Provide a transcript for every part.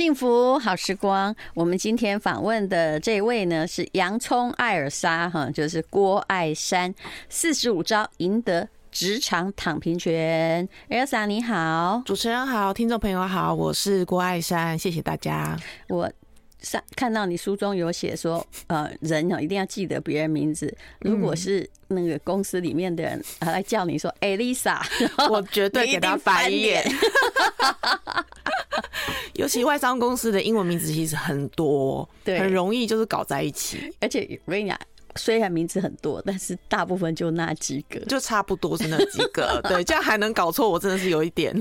幸福好时光。我们今天访问的这位呢是洋葱艾尔莎哈，就是郭艾山，四十五招赢得职场躺平权。Elsa 你好，主持人好，听众朋友好，我是郭艾山，谢谢大家。我。上看到你书中有写说，呃，人一定要记得别人名字。如果是那个公司里面的人来叫你说 Elisa，我绝对 给他白眼。尤其外商公司的英文名字其实很多，对，很容易就是搞在一起。而且我跟你讲。虽然名字很多，但是大部分就那几个，就差不多是那几个。对，这样还能搞错，我真的是有一点。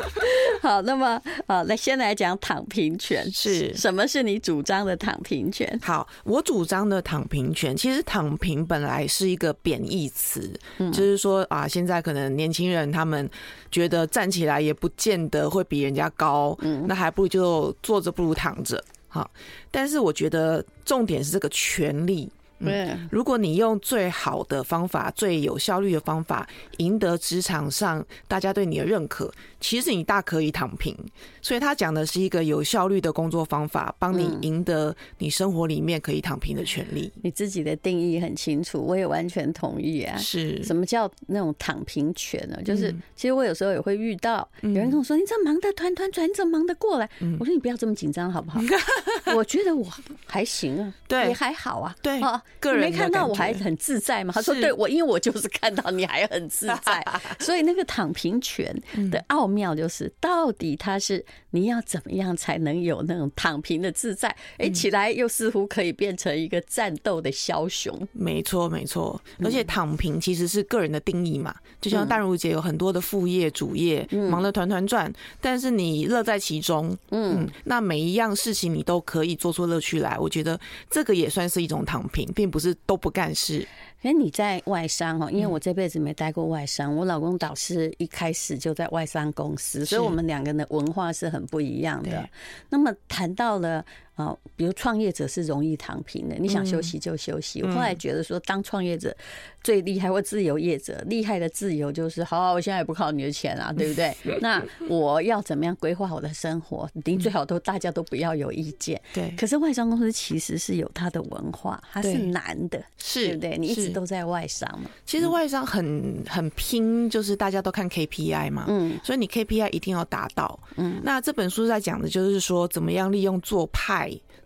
好，那么好，来先来讲躺平权是什么？是你主张的躺平权？好，我主张的躺平权，其实躺平本来是一个贬义词，嗯、就是说啊，现在可能年轻人他们觉得站起来也不见得会比人家高，嗯，那还不如就坐着不如躺着。好，但是我觉得重点是这个权利。对，如果你用最好的方法、最有效率的方法赢得职场上大家对你的认可，其实你大可以躺平。所以他讲的是一个有效率的工作方法，帮你赢得你生活里面可以躺平的权利。你自己的定义很清楚，我也完全同意啊。是什么叫那种躺平权呢？就是其实我有时候也会遇到有人跟我说：“你这忙得团团转，你怎么忙得过来？”我说：“你不要这么紧张好不好？” 我觉得我还行啊，对，也还好啊，对啊。个人没看到我还很自在吗？他说：“对，我因为我就是看到你还很自在，所以那个躺平权的奥妙就是，到底他是你要怎么样才能有那种躺平的自在？哎，起来又似乎可以变成一个战斗的枭雄。没错，没错。而且躺平其实是个人的定义嘛，就像淡如姐有很多的副业、主业，忙得团团转，但是你乐在其中，嗯，那每一样事情你都可以做出乐趣来。我觉得这个也算是一种躺平，并不是都不干事。哎，你在外商哦，因为我这辈子没待过外商，我老公导师一开始就在外商公司，所以我们两个人的文化是很不一样的。那么谈到了。啊，比如创业者是容易躺平的，你想休息就休息。我后来觉得说，当创业者最厉害，或自由业者厉害的自由就是，好，我现在也不靠你的钱啊，对不对？那我要怎么样规划我的生活？你最好都大家都不要有意见。对。可是外商公司其实是有它的文化，它是难的，是对不对？你一直都在外商嘛。其实外商很很拼，就是大家都看 KPI 嘛，嗯，所以你 KPI 一定要达到。嗯，那这本书在讲的就是说，怎么样利用做派。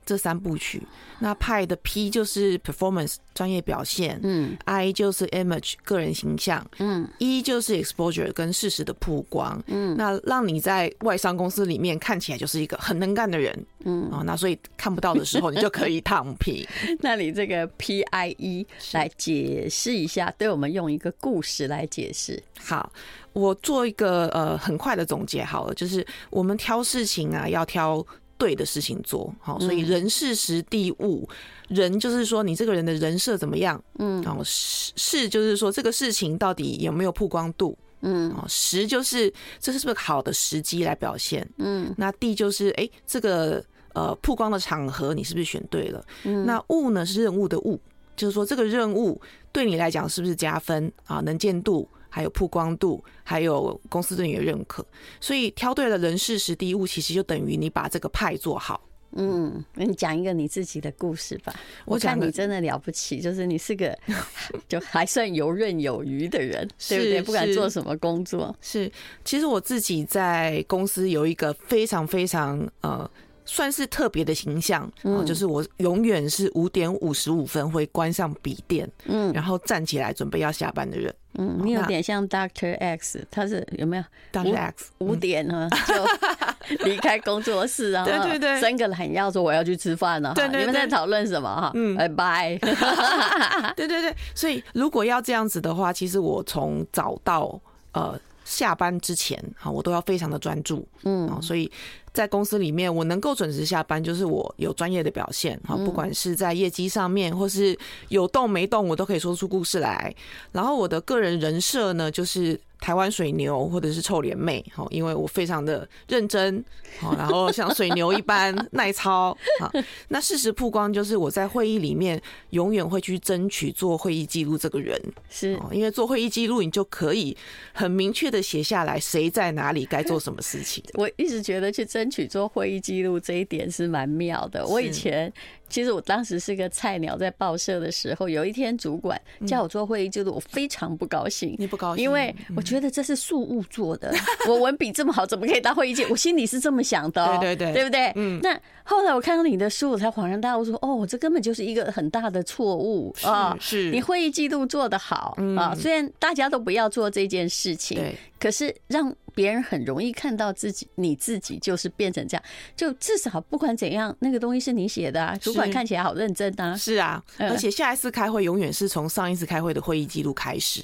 这三部曲，那派的 P 就是 performance 专业表现，嗯，I 就是 image 个人形象，嗯，E 就是 exposure 跟事实的曝光，嗯，那让你在外商公司里面看起来就是一个很能干的人，嗯，哦，那所以看不到的时候你就可以躺平。那你这个 P I E 来解释一下，对我们用一个故事来解释。好，我做一个呃很快的总结好了，就是我们挑事情啊要挑。对的事情做好，所以人事时地物，人就是说你这个人的人设怎么样，嗯，然后事事就是说这个事情到底有没有曝光度，嗯，时就是这是不是好的时机来表现，嗯，那地就是哎这个呃曝光的场合你是不是选对了，嗯，那物呢是任务的物，就是说这个任务对你来讲是不是加分？啊，能见度。还有曝光度，还有公司对你的认可，所以挑对了人事时地物，其实就等于你把这个派做好。嗯，那你讲一个你自己的故事吧。我看你真的了不起，就是你是个 就还算游刃有余的人，对不对？不管做什么工作，是。其实我自己在公司有一个非常非常呃。算是特别的形象，嗯，就是我永远是五点五十五分会关上笔电，嗯，然后站起来准备要下班的人，嗯，你有点像 Doctor X，他是有没有？Doctor X 五点呢就 离开工作室，然后对对对，伸个懒腰说我要去吃饭了，对对，你们在讨论什么哈？嗯，拜拜，对对对，所以如果要这样子的话，其实我从早到呃下班之前啊，我都要非常的专注，嗯，所以。在公司里面，我能够准时下班，就是我有专业的表现哈。不管是在业绩上面，或是有动没动，我都可以说出故事来。然后我的个人人设呢，就是台湾水牛或者是臭脸妹，哈，因为我非常的认真，好，然后像水牛一般耐操，好，那事实曝光就是我在会议里面永远会去争取做会议记录这个人，是因为做会议记录你就可以很明确的写下来谁在哪里该做什么事情。我一直觉得去争取做会议记录这一点是蛮妙的，我以前。其实我当时是个菜鸟，在报社的时候，有一天主管叫我做会议记录，我非常不高兴。你不高兴？因为我觉得这是素务做的，我文笔这么好，怎么可以当会议记录？我心里是这么想的，对对对，对不对？嗯。那后来我看到你的书，我才恍然大悟，说：“哦，这根本就是一个很大的错误啊！是你会议记录做得好啊，虽然大家都不要做这件事情，对，可是让。”别人很容易看到自己，你自己就是变成这样。就至少不管怎样，那个东西是你写的啊，主管看起来好认真啊。是啊，而且下一次开会永远是从上一次开会的会议记录开始，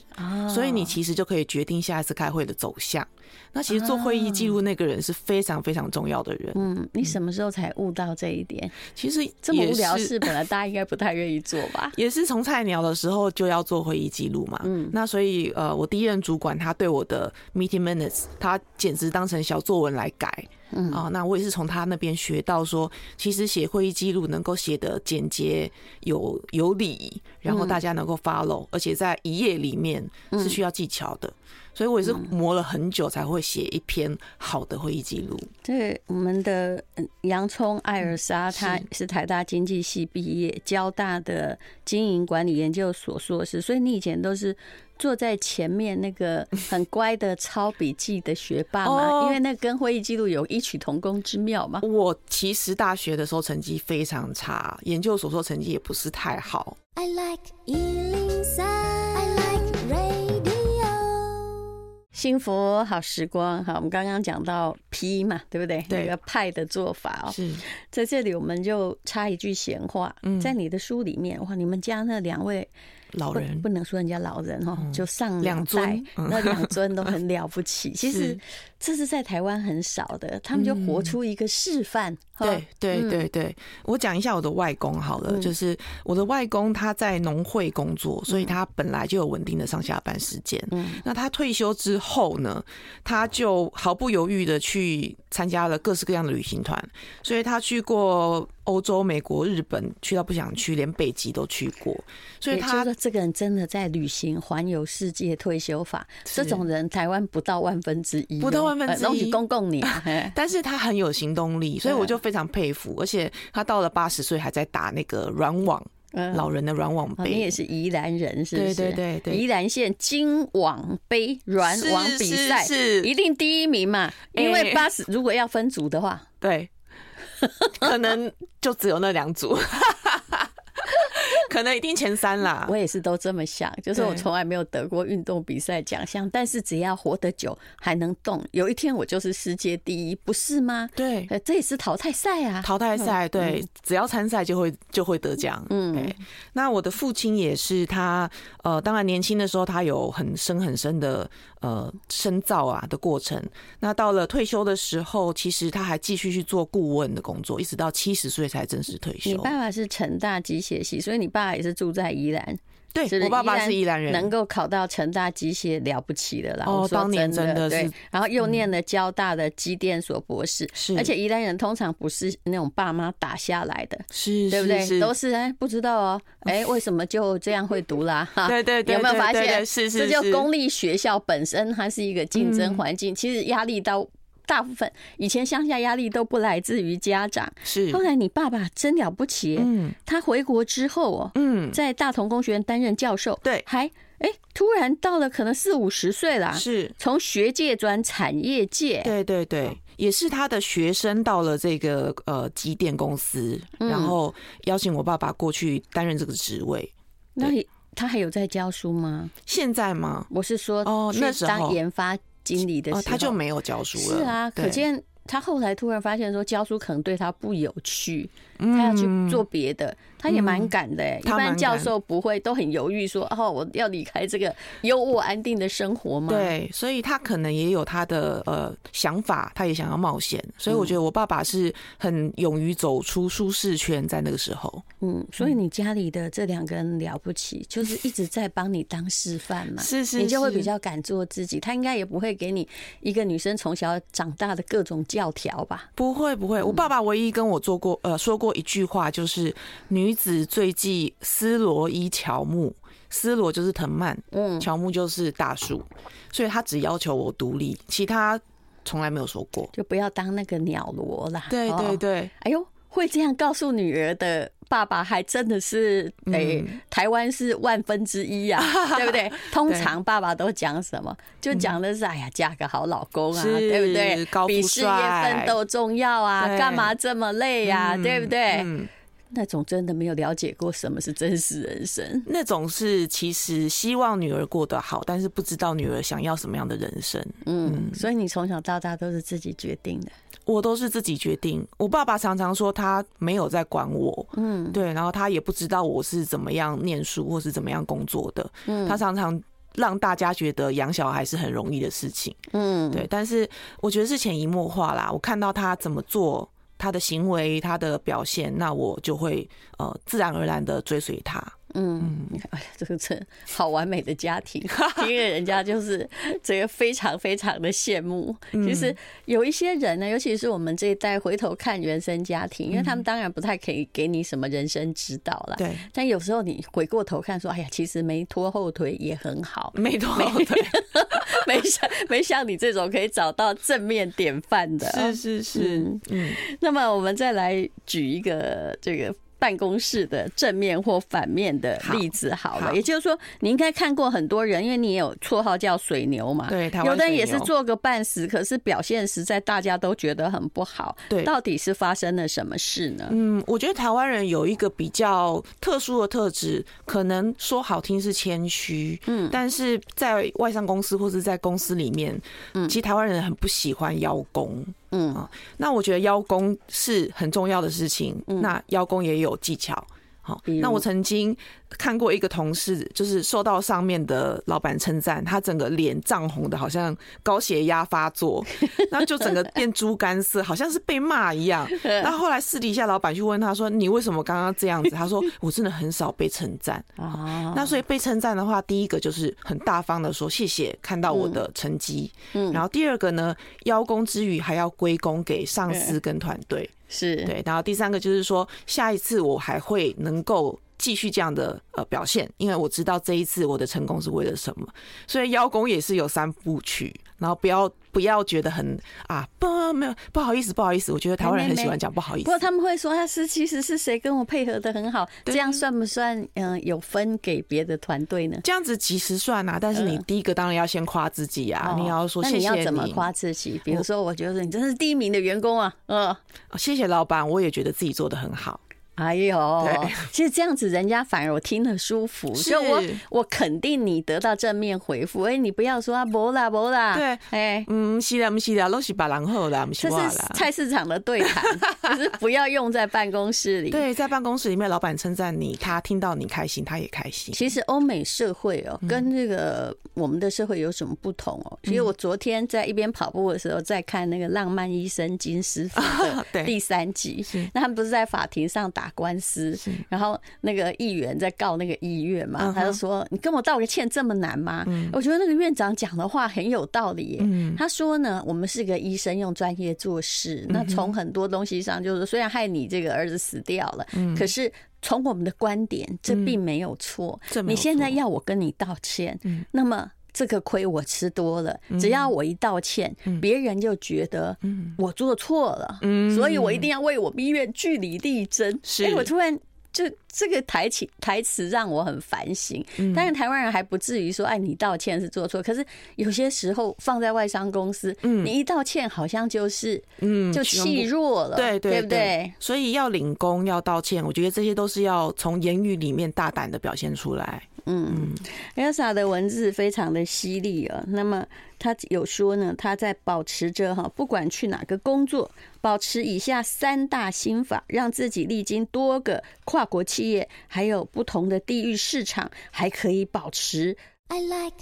所以你其实就可以决定下一次开会的走向。那其实做会议记录那个人是非常非常重要的人。嗯，你什么时候才悟到这一点？其实这么无聊事，本来大家应该不太愿意做吧？也是从菜鸟的时候就要做会议记录嘛。嗯，那所以呃，我第一任主管他对我的 meeting minutes，他简直当成小作文来改。嗯啊，那我也是从他那边学到说，其实写会议记录能够写得简洁有有理，然后大家能够 follow，而且在一页里面是需要技巧的。所以我也是磨了很久才会写一篇好的会议记录。对，我们的洋葱艾尔莎，她是台大经济系毕业，交大的经营管理研究所硕士。所以你以前都是坐在前面那个很乖的抄笔记的学霸嘛？因为那跟会议记录有异曲同工之妙嘛。我其实大学的时候成绩非常差，研究所说成绩也不是太好。I like 幸福好时光，好，我们刚刚讲到 P 嘛，对不对？对，那个派的做法哦。是，在这里我们就插一句闲话，嗯在你的书里面，哇，你们家那两位。老人不，不能说人家老人哦，就上两代那两尊都 很了不起。其实这是在台湾很少的，他们就活出一个示范。对对对对，我讲一下我的外公好了，就是我的外公他在农会工作，所以他本来就有稳定的上下班时间。嗯那他退休之后呢，他就毫不犹豫的去参加了各式各样的旅行团，所以他去过。欧洲、美国、日本，去到不想去，连北极都去过。所以他这个人真的在履行环游世界退休法，这种人台湾不到万分之一，不到万分之一，公共你。但是他很有行动力，所以我就非常佩服。而且他到了八十岁还在打那个软网，老人的软网杯。你也是宜兰人，是不是？对对对，宜兰县金网杯软网比赛是一定第一名嘛？因为八十如果要分组的话，对。可能就只有那两组。可能一定前三啦，我也是都这么想，就是我从来没有得过运动比赛奖项，但是只要活得久还能动，有一天我就是世界第一，不是吗？对，这也是淘汰赛啊，淘汰赛，对，只要参赛就会就会得奖。嗯，那我的父亲也是，他呃，当然年轻的时候他有很深很深的呃深造啊的过程，那到了退休的时候，其实他还继续去做顾问的工作，一直到七十岁才正式退休。你爸爸是成大机械系，所以你爸。爸也是住在宜兰，对，我爸爸是宜兰人，能够考到成大机械了不起的了。哦，当年真的是，然后又念了交大的机电所博士，是，而且宜兰人通常不是那种爸妈打下来的，是，对不对？都是哎，不知道哦，哎，为什么就这样会读啦？哈，对对对，有没有发现？是是，这就公立学校本身它是一个竞争环境，其实压力到。大部分以前乡下压力都不来自于家长，是。后来你爸爸真了不起，嗯，他回国之后哦，嗯，在大同工学院担任教授，对，还哎，突然到了可能四五十岁了，是，从学界转产业界，对对对，也是他的学生到了这个呃机电公司，然后邀请我爸爸过去担任这个职位。那他还有在教书吗？现在吗？我是说哦，那时候当研发。经理的时候，他就没有教书了。是啊，可见他后来突然发现说教书可能对他不有趣，他要去做别的。他也蛮敢的，一般教授不会都很犹豫说哦，我要离开这个优渥安定的生活吗？对，所以他可能也有他的呃想法，他也想要冒险。所以我觉得我爸爸是很勇于走出舒适圈，在那个时候。嗯，所以你家里的这两个人了不起，就是一直在帮你当示范嘛。是是，你就会比较敢做自己。他应该也不会给你一个女生从小长大的各种教条吧？不会不会，我爸爸唯一跟我做过呃说过一句话，就是女。子最忌斯罗伊乔木，斯罗就是藤蔓，嗯，乔木就是大树，所以他只要求我独立，其他从来没有说过，就不要当那个鸟罗啦。对对对，哎呦，会这样告诉女儿的爸爸，还真的是哎、欸，台湾是万分之一呀，对不对？通常爸爸都讲什么？就讲的是哎呀，嫁个好老公啊，对不对？比事业奋斗重要啊，干嘛这么累呀？对不对？那种真的没有了解过什么是真实人生，那种是其实希望女儿过得好，但是不知道女儿想要什么样的人生。嗯，所以你从小到大都是自己决定的。我都是自己决定。我爸爸常常说他没有在管我，嗯，对，然后他也不知道我是怎么样念书或是怎么样工作的。嗯，他常常让大家觉得养小孩是很容易的事情。嗯，对，但是我觉得是潜移默化啦。我看到他怎么做。他的行为，他的表现，那我就会呃自然而然的追随他。嗯，哎呀，这个真好完美的家庭，因为人家就是这个非常非常的羡慕。其实有一些人呢，尤其是我们这一代回头看原生家庭，因为他们当然不太可以给你什么人生指导了。对。但有时候你回过头看，说，哎呀，其实没拖后腿也很好，没拖后腿，没像没像你这种可以找到正面典范的。是是是。嗯。那么我们再来举一个这个。办公室的正面或反面的例子好了，也就是说，你应该看过很多人，因为你也有绰号叫水牛嘛。对，有的人也是做个半死，可是表现实在大家都觉得很不好。对，到底是发生了什么事呢？嗯，我觉得台湾人有一个比较特殊的特质，可能说好听是谦虚，嗯，但是在外商公司或是在公司里面，嗯，其实台湾人很不喜欢邀功。嗯啊，那我觉得邀功是很重要的事情。那邀功也有技巧。好，那我曾经看过一个同事，就是受到上面的老板称赞，他整个脸涨红的，好像高血压发作，那就整个变猪肝色，好像是被骂一样。那后来私底下老板去问他说：“你为什么刚刚这样子？” 他说：“我真的很少被称赞。”那所以被称赞的话，第一个就是很大方的说谢谢，看到我的成绩。嗯，然后第二个呢，邀功之余还要归功给上司跟团队。是对，然后第三个就是说，下一次我还会能够继续这样的呃表现，因为我知道这一次我的成功是为了什么，所以邀功也是有三部曲，然后不要不要觉得很啊不没有不好意思不好意思，我觉得台湾人很喜欢讲不好意思，不过他们会说他是其实是谁跟我配合的很好，这样算不算嗯有分给别的团队呢？这样子其实算啊，但是你第一个当然要先夸自己啊，你要说谢谢你，你要怎么夸自己？比如说我觉得你真是第一名的员工啊，嗯，谢谢老板，我也觉得自己做的很好。哎呦，其实这样子人家反而我听了舒服，就我我肯定你得到正面回复。哎，你不要说啊，不啦不啦，对，哎，嗯，是啦，不是啦，都是把人后啦，不是我啦。这是菜市场的对谈，就是不要用在办公室里。对，在办公室里面，老板称赞你，他听到你开心，他也开心。其实欧美社会哦，跟这个我们的社会有什么不同哦？其实我昨天在一边跑步的时候，在看那个《浪漫医生金师傅 》的第三集，那他们不是在法庭上打。打官司，然后那个议员在告那个医院嘛，他就说：“你跟我道个歉这么难吗？”我觉得那个院长讲的话很有道理。他说呢：“我们是个医生，用专业做事。那从很多东西上，就是虽然害你这个儿子死掉了，可是从我们的观点，这并没有错。你现在要我跟你道歉，那么。”这个亏我吃多了，只要我一道歉，别人就觉得我做错了，所以我一定要为我们医院据理力争。所以我突然就这个台词台词让我很反省。当然台湾人还不至于说，哎，你道歉是做错，可是有些时候放在外商公司，你一道歉好像就是嗯就气弱了，对对不对？所以要领功要道歉，我觉得这些都是要从言语里面大胆的表现出来。嗯，Elsa 的文字非常的犀利啊。那么他有说呢，他在保持着哈，不管去哪个工作，保持以下三大心法，让自己历经多个跨国企业，还有不同的地域市场，还可以保持。I like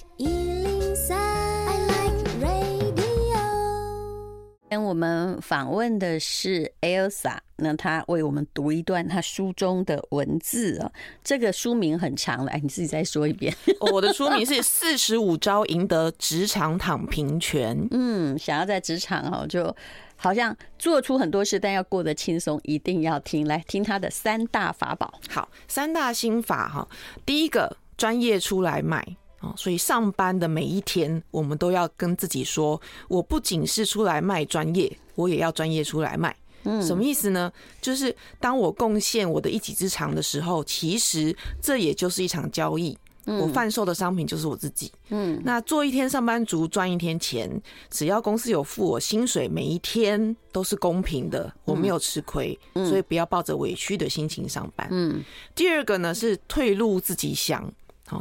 跟我们访问的是 Elsa，那她为我们读一段她书中的文字啊。这个书名很长了，哎，你自己再说一遍。我的书名是 《四十五招赢得职场躺平权》。嗯，想要在职场哦，就好像做出很多事，但要过得轻松，一定要听，来听他的三大法宝。好，三大心法哈。第一个，专业出来卖啊。所以上班的每一天，我们都要跟自己说：我不仅是出来卖专业，我也要专业出来卖。嗯，什么意思呢？就是当我贡献我的一己之长的时候，其实这也就是一场交易。我贩售的商品就是我自己。嗯，那做一天上班族赚一天钱，只要公司有付我薪水，每一天都是公平的，我没有吃亏。所以不要抱着委屈的心情上班。嗯，第二个呢是退路自己想。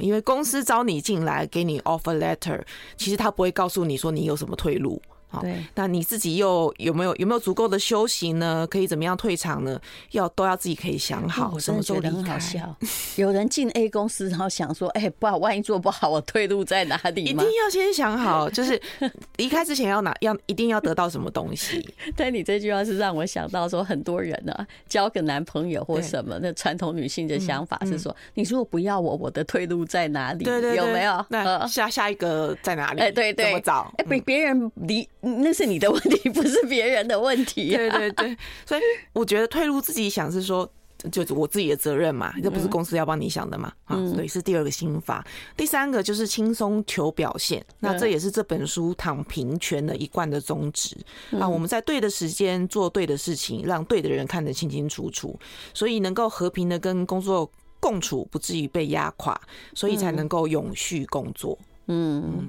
因为公司招你进来，给你 offer letter，其实他不会告诉你说你有什么退路。好，那你自己又有没有有没有足够的休息呢？可以怎么样退场呢？要都要自己可以想好，什么时候离开。有人进 A 公司，然后想说，哎，不好，万一做不好，我退路在哪里？一定要先想好，就是离开之前要拿，要一定要得到什么东西。但你这句话是让我想到说，很多人呢，交个男朋友或什么，那传统女性的想法是说，你如果不要我，我的退路在哪里？对对，有没有？那 下下一个在哪里？哎，对对，怎么找？哎，别别人离。那是你的问题，不是别人的问题。对对对，所以我觉得退路自己想是说，就是我自己的责任嘛，这不是公司要帮你想的嘛。啊，所以是第二个心法。第三个就是轻松求表现，那这也是这本书躺平权的一贯的宗旨。啊，我们在对的时间做对的事情，让对的人看得清清楚楚，所以能够和平的跟工作共处，不至于被压垮，所以才能够永续工作。嗯，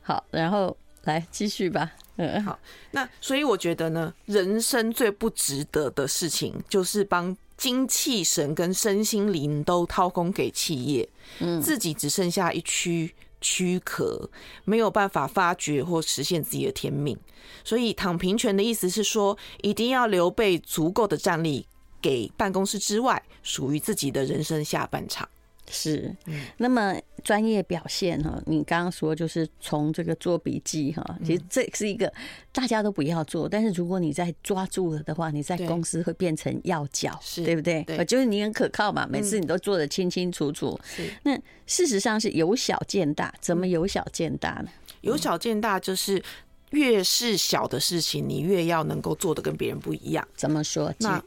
好，然后。来继续吧。嗯，好。那所以我觉得呢，人生最不值得的事情，就是帮精气神跟身心灵都掏空给企业，嗯，自己只剩下一躯躯壳，没有办法发掘或实现自己的天命。所以躺平权的意思是说，一定要留备足够的战力，给办公室之外属于自己的人生下半场。是，那么专业表现哈，你刚刚说就是从这个做笔记哈，其实这是一个大家都不要做，但是如果你在抓住了的话，你在公司会变成要角，是对不对？对，就是你很可靠嘛，每次你都做的清清楚楚。那事实上是由小见大，怎么由小见大呢？由小见大就是越是小的事情，你越要能够做的跟别人不一样。怎么说？那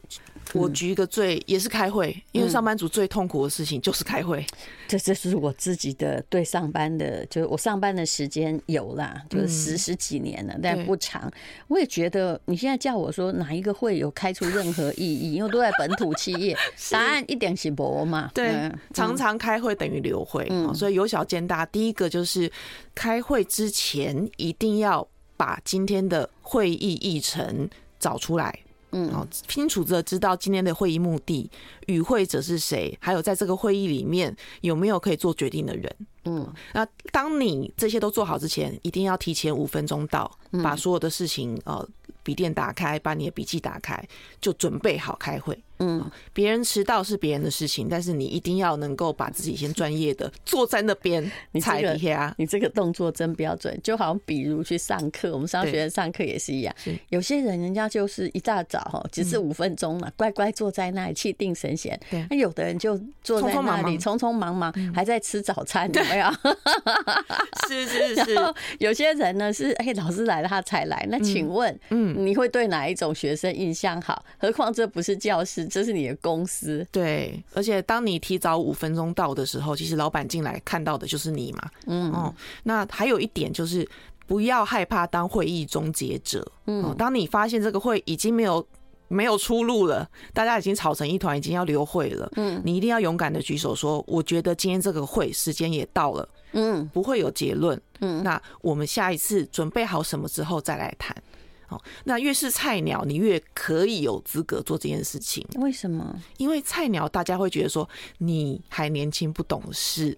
我举一个最也是开会，因为上班族最痛苦的事情就是开会。这这是我自己的对上班的，就是我上班的时间有啦，就是十十几年了，但不长。我也觉得你现在叫我说哪一个会有开出任何意义，因为都在本土企业，答案一点是没嘛。对，常常开会等于留会，所以由小见大。第一个就是开会之前一定要把今天的会议议程找出来。嗯，好，清楚的知道今天的会议目的，与会者是谁，还有在这个会议里面有没有可以做决定的人。嗯，那当你这些都做好之前，一定要提前五分钟到，把所有的事情呃笔电打开，把你的笔记打开，就准备好开会。嗯，别人迟到是别人的事情，但是你一定要能够把自己先专业的坐在那边 踩底下。你这个动作真标准，就好像比如去上课，我们商学院上课也是一样。有些人人家就是一大早哈，只是五分钟嘛，乖乖坐在那里气定神闲。对，那有的人就坐在那里匆匆忙忙，还在吃早餐，有没有？是是是。有些人呢是哎，老师来了他才来。那请问，嗯，你会对哪一种学生印象好？何况这不是教室。这是你的公司，对，而且当你提早五分钟到的时候，其实老板进来看到的就是你嘛。嗯哦，那还有一点就是不要害怕当会议终结者。嗯，当你发现这个会已经没有没有出路了，大家已经吵成一团，已经要留会了。嗯，你一定要勇敢的举手说：“我觉得今天这个会时间也到了。”嗯，不会有结论。嗯，那我们下一次准备好什么之后再来谈。好，那越是菜鸟，你越可以有资格做这件事情。为什么？因为菜鸟大家会觉得说你还年轻不懂事，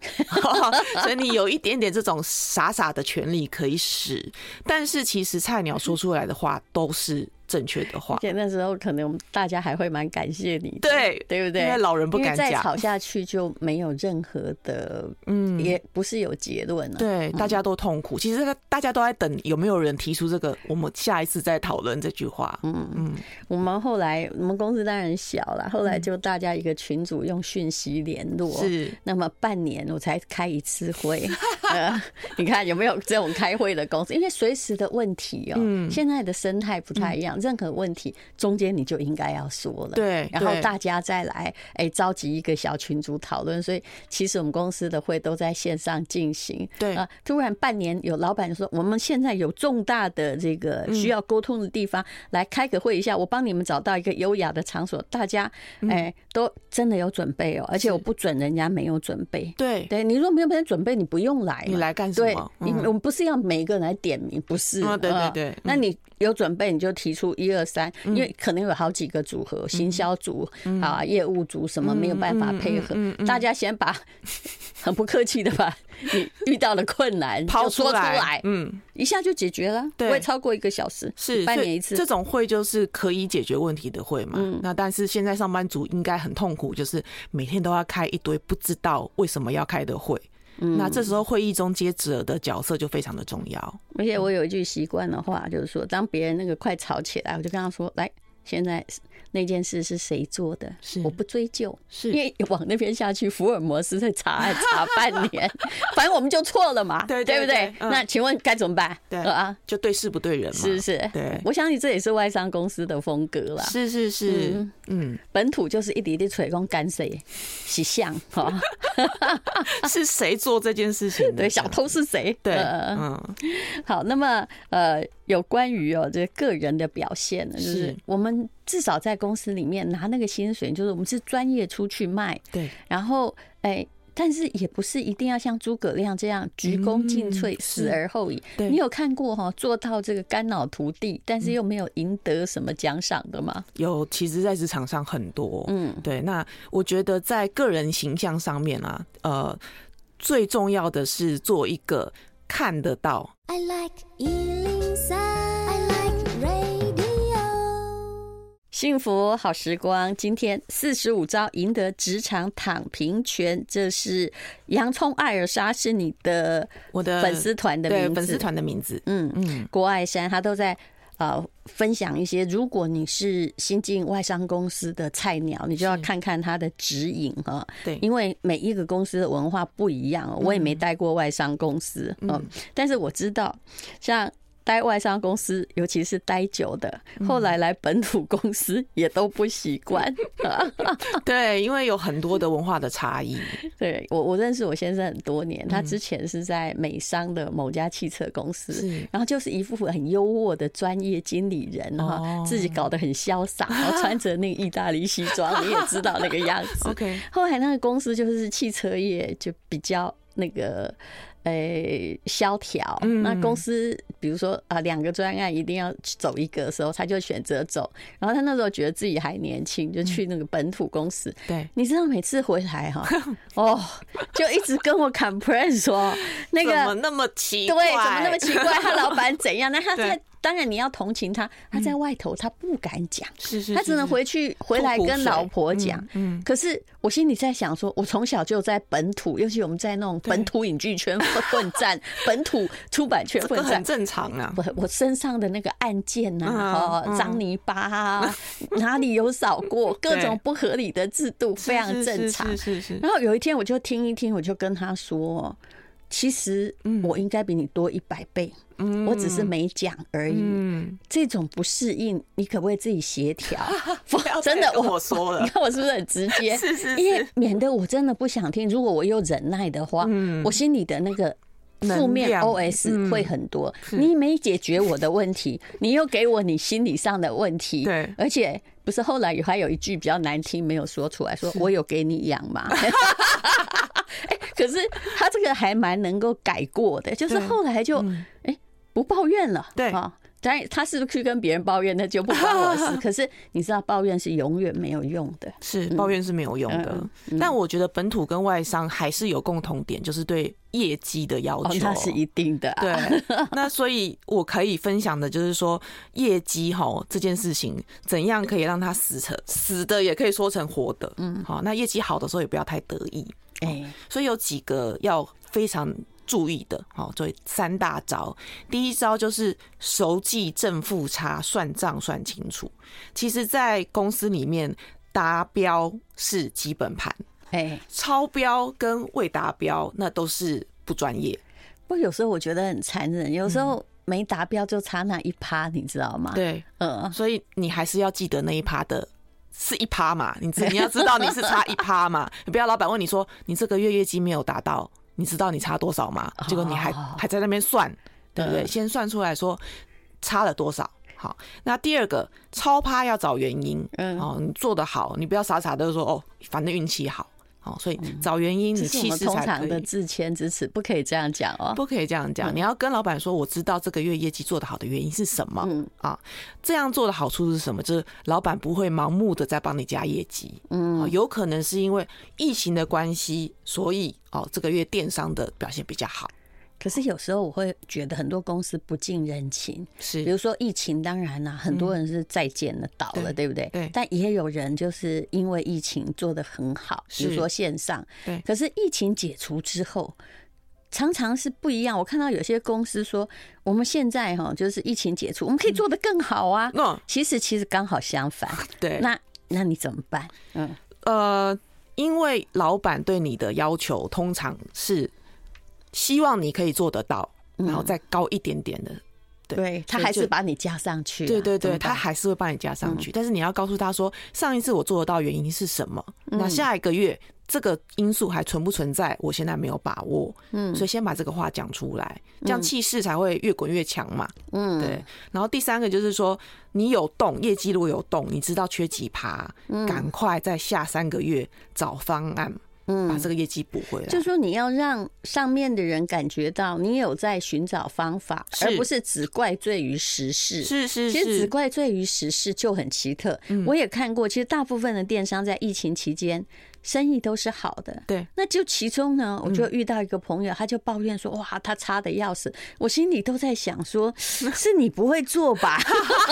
所以你有一点点这种傻傻的权利可以使。但是其实菜鸟说出来的话都是。正确的话，而且那时候可能大家还会蛮感谢你，对对不对？因为老人不敢讲，再吵下去就没有任何的，嗯，也不是有结论了。对，大家都痛苦。其实这个大家都在等有没有人提出这个，我们下一次再讨论这句话。嗯嗯，我们后来我们公司当然小了，后来就大家一个群组用讯息联络，是。那么半年我才开一次会，呃，你看有没有这种开会的公司？因为随时的问题哦，嗯，现在的生态不太一样。任何问题中间你就应该要说了，对，然后大家再来哎召集一个小群组讨论。所以其实我们公司的会都在线上进行，对啊。突然半年有老板说，我们现在有重大的这个需要沟通的地方，来开个会一下，我帮你们找到一个优雅的场所，大家哎都真的有准备哦，而且我不准人家没有准备。对对，你如果没有没有准备，你不用来，你来干什么？对，我们不是要每一个人来点名，不是。对对对，那你。有准备你就提出一二三，因为可能有好几个组合，行销组啊、业务组什么没有办法配合，大家先把 很不客气的把 你遇到的困难 抛说出来，嗯，一下就解决了，不会超过一个小时，是半年一次。这种会就是可以解决问题的会嘛？那但是现在上班族应该很痛苦，就是每天都要开一堆不知道为什么要开的会。那这时候会议中接者的角色就非常的重要。而且我有一句习惯的话，就是说，当别人那个快吵起来，我就跟他说：“来，现在。”那件事是谁做的？是我不追究，是因为往那边下去，福尔摩斯在查案查半年，反正我们就错了嘛，对对不对？那请问该怎么办？对啊，就对事不对人嘛，是是。对，我相信这也是外商公司的风格了。是是是，嗯，本土就是一滴滴吹风干谁洗相哈？是谁做这件事情？对，小偷是谁？对，嗯，好，那么呃。有关于哦，这个人的表现呢，就是我们至少在公司里面拿那个薪水，就是我们是专业出去卖，对。然后，哎，但是也不是一定要像诸葛亮这样鞠躬尽瘁，死而后已。你有看过哈，做到这个肝脑涂地，但是又没有赢得什么奖赏的吗？有，其实，在职场上很多。嗯，对。那我觉得在个人形象上面啊，呃，最重要的是做一个看得到。I like 幸福好时光，今天四十五招赢得职场躺平权，这是洋葱艾尔莎，是你的我的粉丝团的名字，粉丝团的名字。嗯嗯，郭爱山他都在呃分享一些，如果你是新进外商公司的菜鸟，你就要看看他的指引哈。对，因为每一个公司的文化不一样，我也没待过外商公司，嗯，但是我知道像。待外商公司，尤其是待久的，后来来本土公司也都不习惯。对，因为有很多的文化的差异。对我，我认识我先生很多年，他之前是在美商的某家汽车公司，然后就是一副很优渥的专业经理人哈，自己搞得很潇洒，然后 穿着那个意大利西装，你也知道那个样子。OK，后来那个公司就是汽车业就比较那个。诶，萧条。那公司比如说啊，两个专案一定要走一个的时候，他就选择走。然后他那时候觉得自己还年轻，就去那个本土公司。对，你知道每次回来哈，哦，就一直跟我 complain 说那个怎么那么奇怪，对，怎么那么奇怪？他老板怎样？那他在。当然你要同情他，他在外头他不敢讲，是是，他只能回去回来跟老婆讲。嗯，可是我心里在想说，我从小就在本土，尤其我们在那种本土影剧圈混战，本土出版圈混战，很正常啊。我我身上的那个案件呐，哦，脏泥巴啊，哪里有扫过，各种不合理的制度非常正常。是是是。然后有一天我就听一听，我就跟他说，其实我应该比你多一百倍。嗯，我只是没讲而已。嗯，这种不适应，你可不可以自己协调？真的，我说了，你看我是不是很直接？是是是，因为免得我真的不想听。如果我又忍耐的话，嗯，我心里的那个负面 OS 会很多。你没解决我的问题，你又给我你心理上的问题。对，而且不是后来还有一句比较难听没有说出来，说我有给你养吗？哎，可是他这个还蛮能够改过的，就是后来就哎。不抱怨了，对啊，当然他是不是去跟别人抱怨，那就不关我事。可是你知道，抱怨是永远没有用的，是抱怨是没有用的。但我觉得本土跟外商还是有共同点，就是对业绩的要求，哦、那是一定的、啊。对，那所以我可以分享的就是说，业绩哈这件事情，怎样可以让它死成死的，也可以说成活的。嗯，好，那业绩好的时候也不要太得意。哎，所以有几个要非常。注意的，好，所以三大招。第一招就是熟记正负差，算账算清楚。其实，在公司里面，达标是基本盘，哎，超标跟未达标那都是不专业。不过有时候我觉得很残忍，有时候没达标就差那一趴，你知道吗？对，嗯，所以你还是要记得那一趴的是一趴嘛，你 你要知道你是差一趴嘛，你不要老板问你说你这个月业绩没有达到。你知道你差多少吗？结果你还还在那边算，对不对？先算出来说差了多少。好，那第二个超趴要找原因。嗯，哦，你做得好，你不要傻傻的说哦，反正运气好。好，所以找原因，你气势才可以。通常的自谦之词，不可以这样讲哦，不可以这样讲。你要跟老板说，我知道这个月业绩做得好的原因是什么。嗯啊，这样做的好处是什么？就是老板不会盲目的在帮你加业绩。嗯，有可能是因为疫情的关系，所以哦，这个月电商的表现比较好。可是有时候我会觉得很多公司不近人情，是比如说疫情，当然啦，很多人是再见了倒了，对不对？对。但也有人就是因为疫情做得很好，比如说线上。对。可是疫情解除之后，常常是不一样。我看到有些公司说，我们现在哈就是疫情解除，我们可以做得更好啊。那其实其实刚好相反。对。那那你怎么办？嗯呃，因为老板对你的要求通常是。希望你可以做得到，然后再高一点点的，嗯、对，对他还是把你加上去，对对对，他还是会把你加上去，嗯、但是你要告诉他说，上一次我做得到原因是什么？嗯、那下一个月这个因素还存不存在？我现在没有把握，嗯，所以先把这个话讲出来，这样气势才会越滚越强嘛，嗯，对。然后第三个就是说，你有动业绩，如果有动，你知道缺几趴，赶快在下三个月找方案。嗯，把这个业绩补回来，就是说你要让上面的人感觉到你有在寻找方法，而不是只怪罪于时事。是是是，其实只怪罪于时事就很奇特。我也看过，其实大部分的电商在疫情期间。生意都是好的，对。那就其中呢，我就遇到一个朋友，他就抱怨说：“哇，他差的要死。”我心里都在想说：“ 是你不会做吧？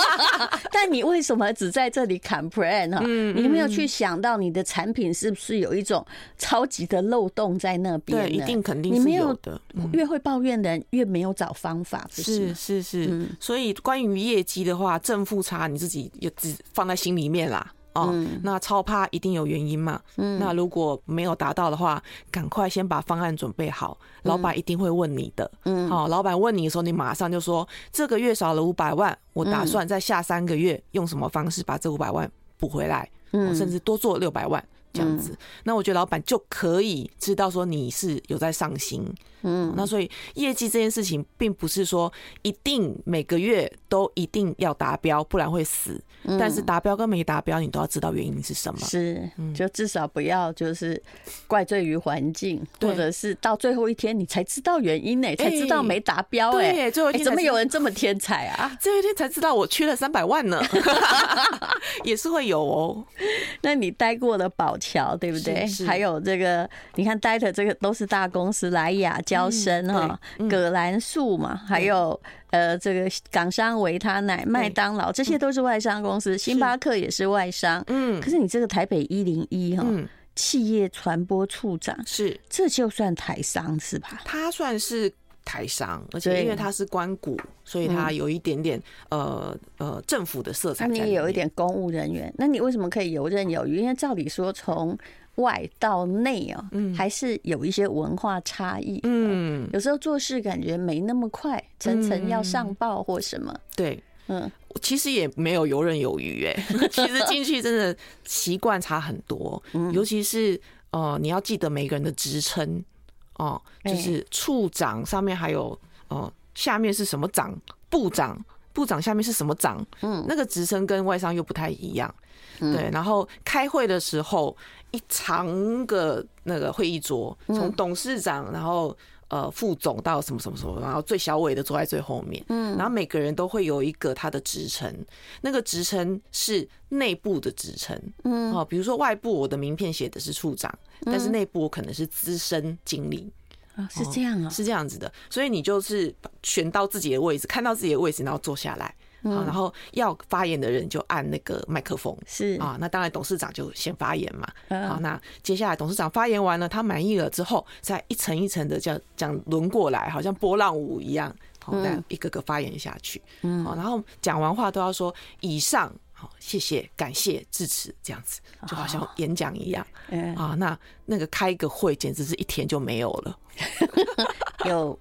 但你为什么只在这里 complain 呢？你有没有去想到你的产品是不是有一种超级的漏洞在那边？对，一定肯定是有的。越会抱怨的人越没有找方法，是是是。所以关于业绩的话，正负差你自己也只放在心里面啦。哦，那超趴一定有原因嘛？嗯，那如果没有达到的话，赶快先把方案准备好，老板一定会问你的。嗯，好，老板问你的时候，你马上就说这个月少了五百万，我打算在下三个月用什么方式把这五百万补回来，嗯，甚至多做六百万。这样子，那我觉得老板就可以知道说你是有在上心，嗯，那所以业绩这件事情，并不是说一定每个月都一定要达标，不然会死。但是达标跟没达标，你都要知道原因是什么。是，就至少不要就是怪罪于环境，或者是到最后一天你才知道原因呢，才知道没达标哎，最后一天怎么有人这么天才啊？最后一天才知道我缺了三百万呢，也是会有哦。那你待过的宝桥对不对？还有这个，你看待的这个都是大公司，莱雅、娇生哈、葛兰素嘛，还有呃这个港商维他奶、麦当劳，这些都是外商公司，星巴克也是外商。嗯，可是你这个台北一零一哈，企业传播处长是，这就算台商是吧？他算是。台商，而且因为他是官股，所以他有一点点呃呃政府的色彩。那你也有一点公务人员，那你为什么可以游刃有余？因为照理说从外到内啊，还是有一些文化差异。嗯，有时候做事感觉没那么快，层层要上报或什么。对，嗯，其实也没有游刃有余哎，其实进去真的习惯差很多，尤其是呃你要记得每个人的职称。哦，就是处长上面还有哦，下面是什么长？部长，部长下面是什么长？嗯，那个职称跟外商又不太一样。对，然后开会的时候，一长个那个会议桌，从董事长，然后呃副总到什么什么什么，然后最小尾的坐在最后面，嗯，然后每个人都会有一个他的职称，那个职称是内部的职称，嗯，哦，比如说外部我的名片写的是处长，但是内部我可能是资深经理。啊，是这样啊，是这样子的，所以你就是选到自己的位置，看到自己的位置，然后坐下来，啊，然后要发言的人就按那个麦克风，是啊，那当然董事长就先发言嘛，好，那接下来董事长发言完了，他满意了之后，再一层一层的这样这样轮过来，好像波浪舞一样，好，再一个个发言下去，嗯，好然后讲完话都要说以上。好，谢谢，感谢，支持，这样子就好像演讲一样啊。那那个开个会，简直是一天就没有了。有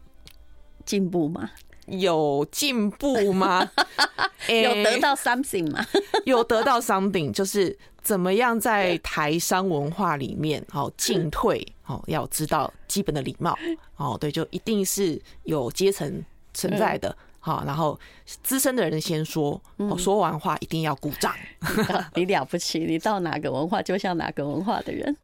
进步吗？有进步吗？有得到 something 吗？有得到 something，就是怎么样在台商文化里面，好进退，好要知道基本的礼貌。哦，对，就一定是有阶层存在的。好，然后资深的人先说，我说完话一定要鼓掌。你了不起，你到哪个文化就像哪个文化的人。